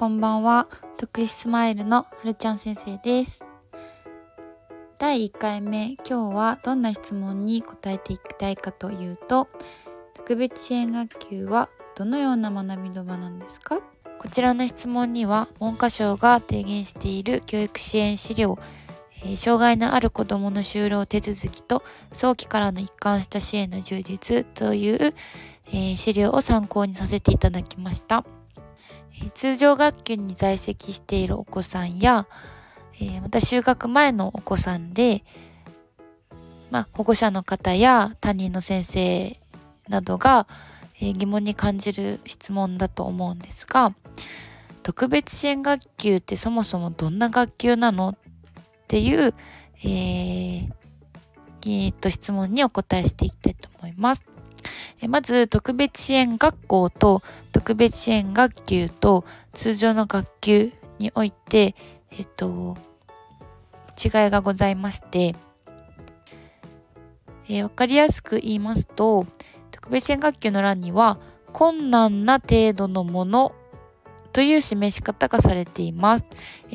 こんばんは。徳スマイルのはるちゃん先生です。第1回目今日はどんな質問に答えていきたいかというと特別支援学級はどのような学びの場なんですか？こちらの質問には文科省が提言している教育支援資料え障害のある子どもの就労手続きと早期からの一貫した支援の充実という、え資料を参考にさせていただきました。通常学級に在籍しているお子さんや、えまた就学前のお子さんで、まあ、保護者の方や担任の先生などが、え疑問に感じる質問だと思うんですが特別支援学級ってそもそもどんな学級なのっていう、えー、えー、と質問にお答えしていきたいと思います。まず特別支援学校と特別支援学級と通常の学級において、えっと、違いがございまして、えー、わかりやすく言いますと、特別支援学級の欄には、困難な程度のものという示し方がされています。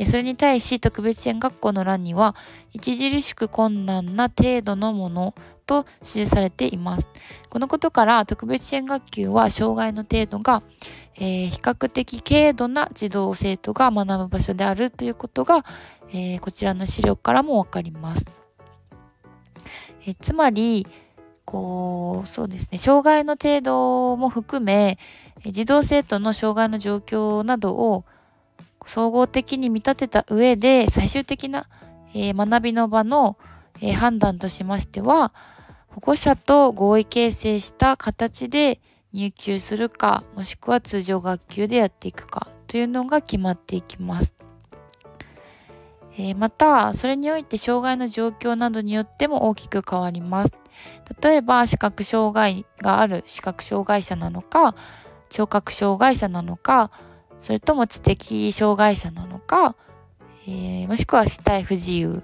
それに対し特別支援学校の欄には著しく困難な程度のものと記されています。このことから特別支援学級は障害の程度が、えー、比較的軽度な児童生徒が学ぶ場所であるということが、えー、こちらの資料からもわかります。えー、つまりこうそうですね障害の程度も含め児童生徒の障害の状況などを総合的に見立てた上で最終的な、学びの場の、判断としましては保護者と合意形成した形で入級するかもしくは通常学級でやっていくかというのが決まっていきます。えー、またそれにおいて障害の状況などによっても大きく変わります。例えば視覚障害がある視覚障害者なのか聴覚障害者なのかそれとも知的障害者なのか、えー、もしくは肢体不自由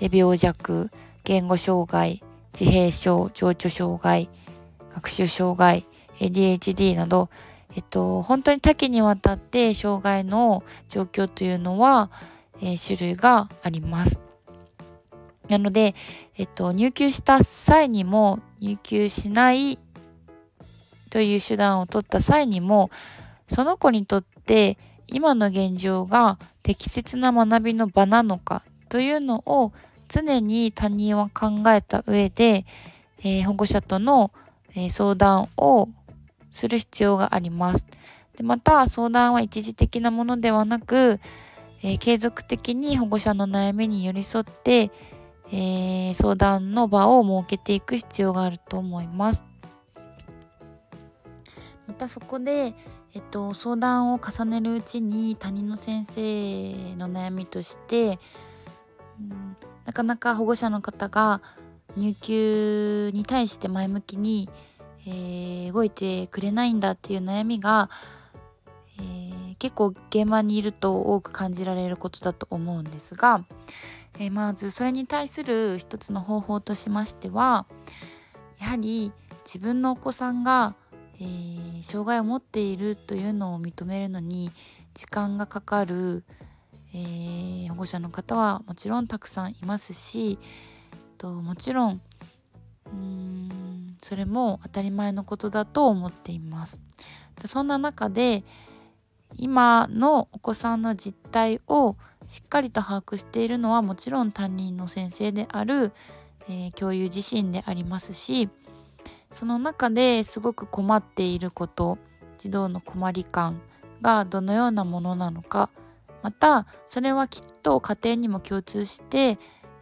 病弱言語障害自閉症情緒障害学習障害 ADHD など、えっと、本当に多岐にわたって障害の状況というのは、えー、種類があります。なので、えっと、入級した際にも入級しないという手段を取った際にもその子にとって今の現状が適切な学びの場なのかというのを常に他人は考えた上で、えー、保護者との、えー、相談をする必要があります。でまた相談は一時的なものではなく、えー、継続的に保護者の悩みに寄り添って、え相談の場を設けていく必要があると思います。またそこで、えっと、相談を重ねるうちに他人の先生の悩みとして、うん、なかなか保護者の方が入級に対して前向きに、えー、動いてくれないんだっていう悩みが、結構現場にいると多く感じられることだと思うんですが、えー、まずそれに対する一つの方法としましてはやはり自分のお子さんがえー、障害を持っているというのを認めるのに時間がかかる、えー、保護者の方はもちろんたくさんいますしともちろんうんそれも当たり前のことだと思っています。そんな中で今のお子さんの実態をしっかりと把握しているのはもちろん担任の先生である、えー、教諭自身でありますしその中ですごく困っていること児童の困り感がどのようなものなのかまたそれはきっと家庭にも共通して、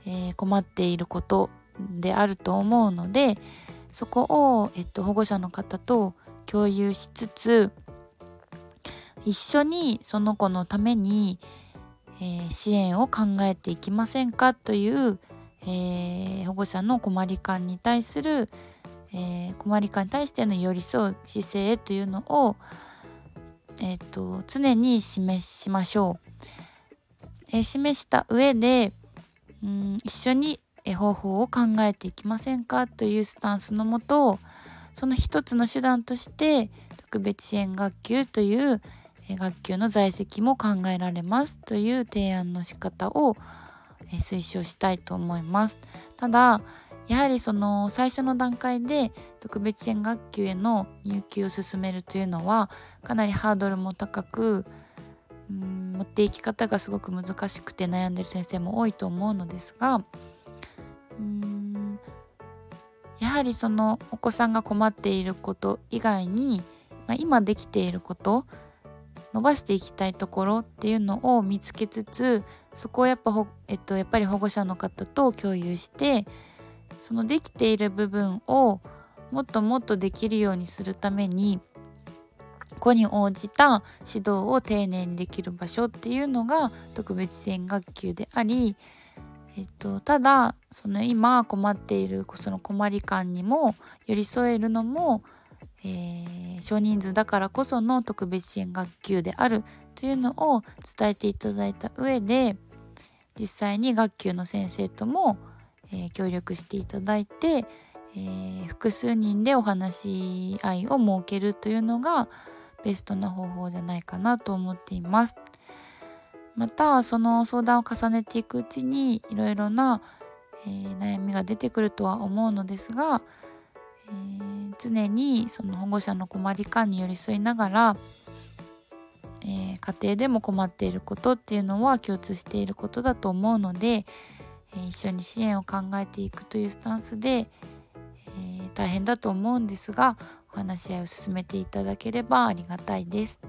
えー、困っていることであると思うのでそこを、えっと、保護者の方と共有しつつ一緒にその子のために、えー、支援を考えていきませんかという、えー、保護者の困り感に対するえー、困り感に対しての寄り添う姿勢というのを、えーと、常に示しましょう。え、示した上でうん一緒に方法を考えていきませんかというスタンスのもとその一つの手段として特別支援学級という、学級の在籍も考えられますという提案の仕方を推奨したいと思います。ただやはりその最初の段階で特別支援学級への入級を進めるというのはかなりハードルも高くうん持っていき方がすごく難しくて悩んでる先生も多いと思うのですがうんやはりそのお子さんが困っていること以外に、まあ、今できていること伸ばしていきたいところっていうのを見つけつつそこをやっぱえっと、やっぱり保護者の方と共有してそのできている部分をもっともっとできるようにするために子に応じた指導を丁寧にできる場所っていうのが特別支援学級であり、えっと、ただその今困っているその困り感にも寄り添えるのも、えー、少人数だからこその特別支援学級であるというのを伝えていただいた上で実際に学級の先生とも、えー、協力していただいて、えー、複数人でお話し合いを設けるというのがベストな方法じゃないかなと思っています。またその相談を重ねていくうちにいろいろな、えー、悩みが出てくるとは思うのですが、えー、常にその保護者の困り感に寄り添いながら、えー、家庭でも困っていることっていうのは共通していることだと思うので、え一緒に支援を考えていくというスタンスで、え大変だと思うんですがお話し合いを進めていただければありがたいです。